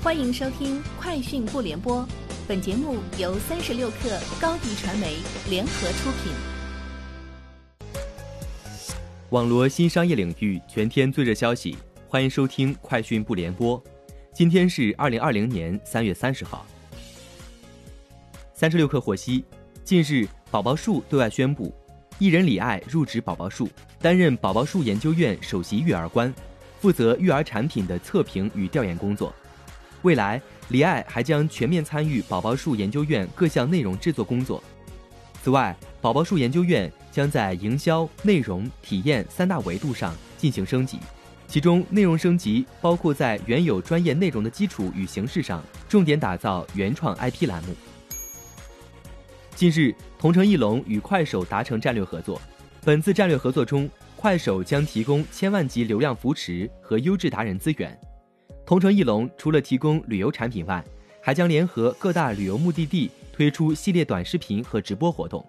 欢迎收听《快讯不联播》，本节目由三十六克高低传媒联合出品。网罗新商业领域全天最热消息，欢迎收听《快讯不联播》。今天是二零二零年三月三十号。三十六克获悉，近日宝宝树对外宣布，艺人李艾入职宝宝树，担任宝宝树研究院首席育儿官，负责育儿产品的测评与调研工作。未来，李艾还将全面参与宝宝树研究院各项内容制作工作。此外，宝宝树研究院将在营销、内容、体验三大维度上进行升级，其中内容升级包括在原有专业内容的基础与形式上，重点打造原创 IP 栏目。近日，同城艺龙与快手达成战略合作，本次战略合作中，快手将提供千万级流量扶持和优质达人资源。同城艺龙除了提供旅游产品外，还将联合各大旅游目的地推出系列短视频和直播活动。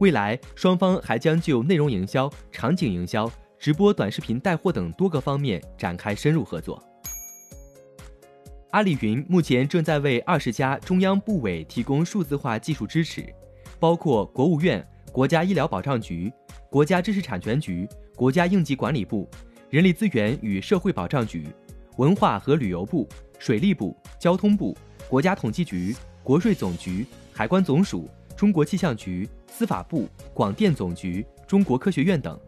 未来，双方还将就内容营销、场景营销、直播短视频带货等多个方面展开深入合作。阿里云目前正在为二十家中央部委提供数字化技术支持，包括国务院、国家医疗保障局、国家知识产权局、国家应急管理部、人力资源与社会保障局。文化和旅游部、水利部、交通部、国家统计局、国税总局、海关总署、中国气象局、司法部、广电总局、中国科学院等。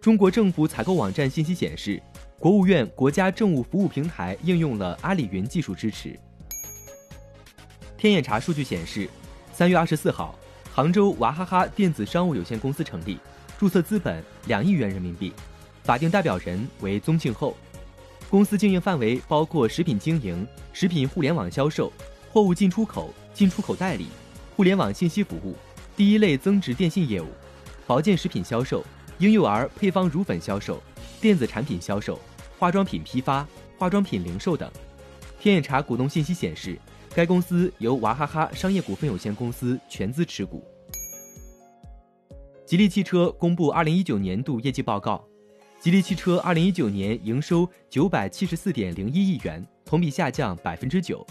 中国政府采购网站信息显示，国务院国家政务服务平台应用了阿里云技术支持。天眼查数据显示，三月二十四号，杭州娃哈哈电子商务有限公司成立，注册资本两亿元人民币，法定代表人为宗庆后。公司经营范围包括食品经营、食品互联网销售、货物进出口、进出口代理、互联网信息服务、第一类增值电信业务、保健食品销售、婴幼儿配方乳粉销售、电子产品销售、化妆品批发、化妆品零售等。天眼查股东信息显示，该公司由娃哈哈商业股份有限公司全资持股。吉利汽车公布二零一九年度业绩报告。吉利汽车二零一九年营收九百七十四点零一亿元，同比下降百分之九，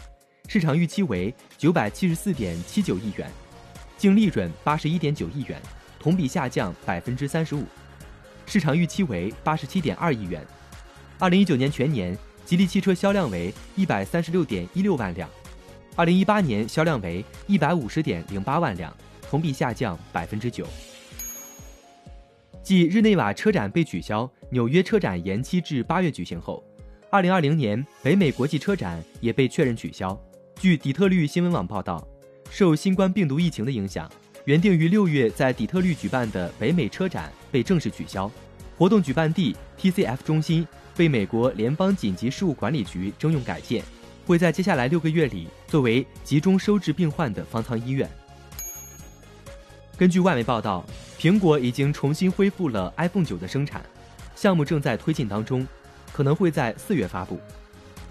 市场预期为九百七十四点七九亿元，净利润八十一点九亿元，同比下降百分之三十五，市场预期为八十七点二亿元。二零一九年全年，吉利汽车销量为一百三十六点一六万辆，二零一八年销量为一百五十点零八万辆，同比下降百分之九。继日内瓦车展被取消，纽约车展延期至八月举行后，二零二零年北美国际车展也被确认取消。据底特律新闻网报道，受新冠病毒疫情的影响，原定于六月在底特律举办的北美车展被正式取消。活动举办地 TCF 中心被美国联邦紧急事务管理局征用改建，会在接下来六个月里作为集中收治病患的方舱医院。根据外媒报道。苹果已经重新恢复了 iPhone 九的生产，项目正在推进当中，可能会在四月发布。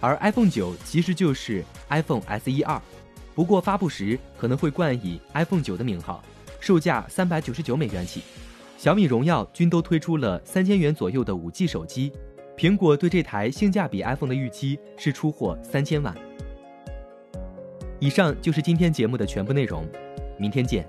而 iPhone 九其实就是 iPhone SE 二，不过发布时可能会冠以 iPhone 九的名号，售价三百九十九美元起。小米、荣耀均都推出了三千元左右的五 G 手机，苹果对这台性价比 iPhone 的预期是出货三千万。以上就是今天节目的全部内容，明天见。